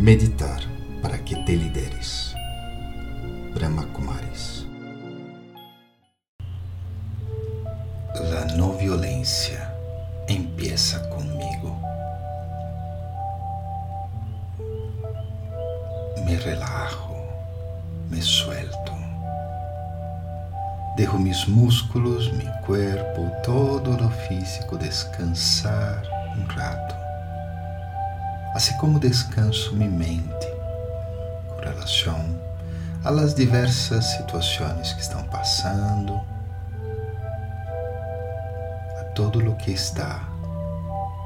Meditar para que te lideres. Brahma Kumaris. La no violencia empieza conmigo. Me relajo, me suelto. Dejo mis músculos, mi cuerpo, todo lo físico descansar um rato. Assim como descanso minha mente com relação às diversas situações que estão passando, a todo o que está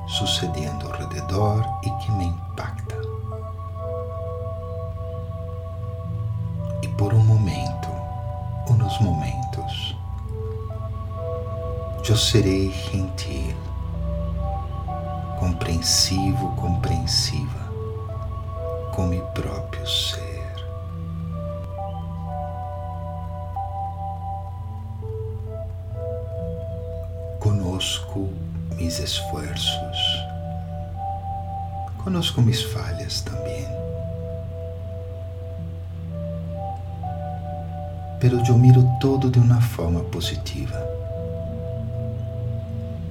sucedendo ao redor e que me impacta. E por um momento, uns momentos, eu serei gentil compreensivo, compreensiva com meu próprio ser. Conosco mis esforços, conosco mis falhas também. Pero eu miro todo de uma forma positiva.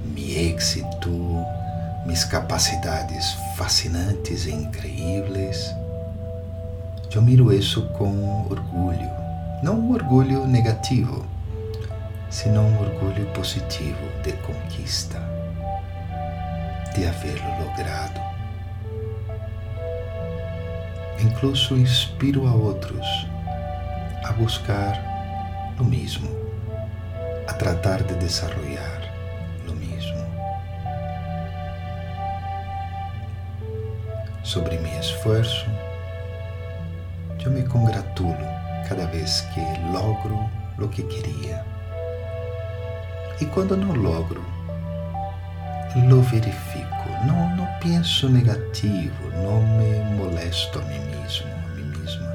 Mi êxito, minhas capacidades fascinantes e incríveis. Eu miro isso com orgulho, não um orgulho negativo, senão um orgulho positivo de conquista, de havê-lo logrado. Incluso inspiro a outros a buscar o mesmo, a tratar de desenvolver sobre meu esforço, eu me congratulo cada vez que logro o que queria. E quando não logro, lo verifico. Não, não penso negativo, não me molesto a mim mesmo, a mim mesma.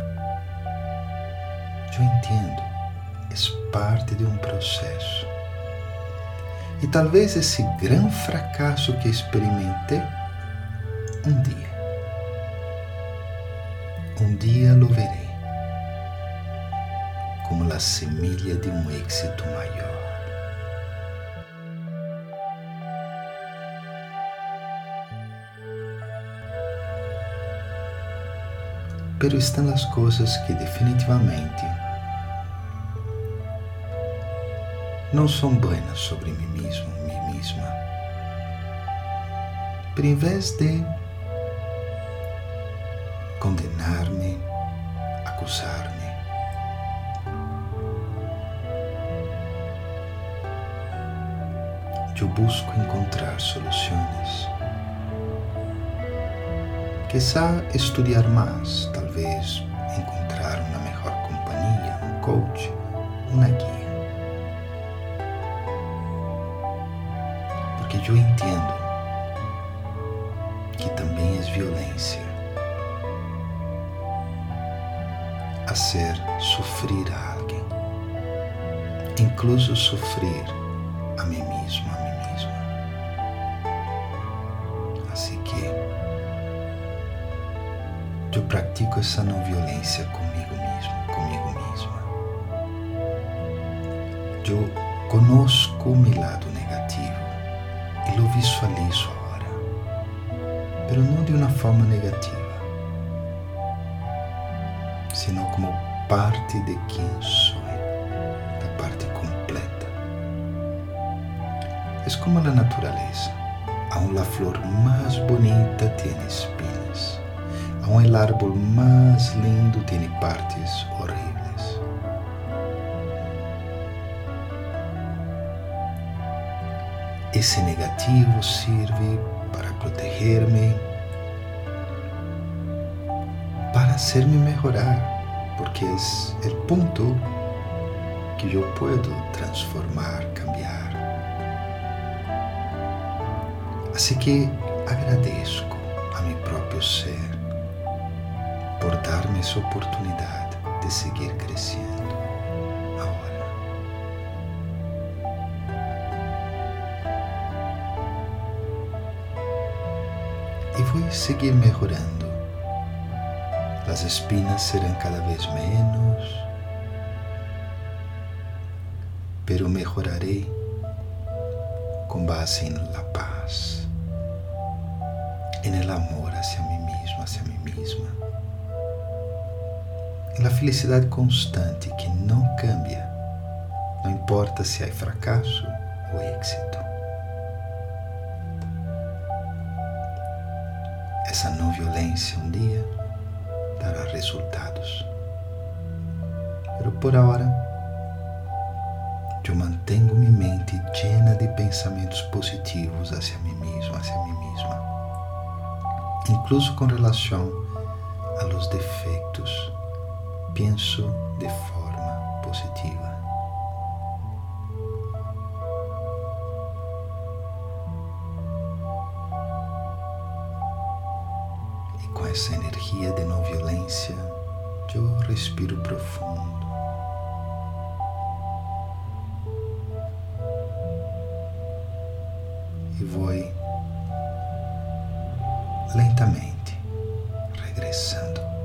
Eu entendo, é parte de um processo. E talvez esse grande fracasso que experimentei dia lo verei como a semilha de um êxito maior. Pero estão as coisas que definitivamente não são buenas sobre mim mesmo, mim mesma. Pero em vez de condenar-me, acusar-me. Eu busco encontrar soluções. Quizá estudar mais, talvez encontrar uma melhor companhia, um coach, hacer sofrer a alguém, incluso sofrer a mim mesmo, a mim mesma. Assim que eu pratico essa não violência comigo mesmo, comigo mesma. Eu conosco meu lado negativo e o visualizo agora, mas não de uma forma negativa sino como parte de quem sou, da parte completa. É como a natureza. Aún a flor mais bonita tem espinas. Aún o árbol mais lindo tem partes horríveis. Esse negativo serve para proteger-me hacerme mejorar, porque es el punto que yo puedo transformar, cambiar. Así que agradezco a mi propio ser por darme esa oportunidad de seguir creciendo ahora. Voy a seguir mejorando As espinas serão cada vez menos, pero mejoraré com base la paz, em el amor hacia mim mesmo, hacia mim mesma, la felicidade constante que não cambia, não importa se há fracasso ou êxito. Essa não violência um dia dará resultados. Pero por ahora, eu mantenho minha mente llena de pensamentos positivos hacia mim mesmo, hacia mim mesma. Incluso com relação a los defeitos, penso de forma positiva. Energia de não violência, eu respiro profundo. e voe lentamente regressando.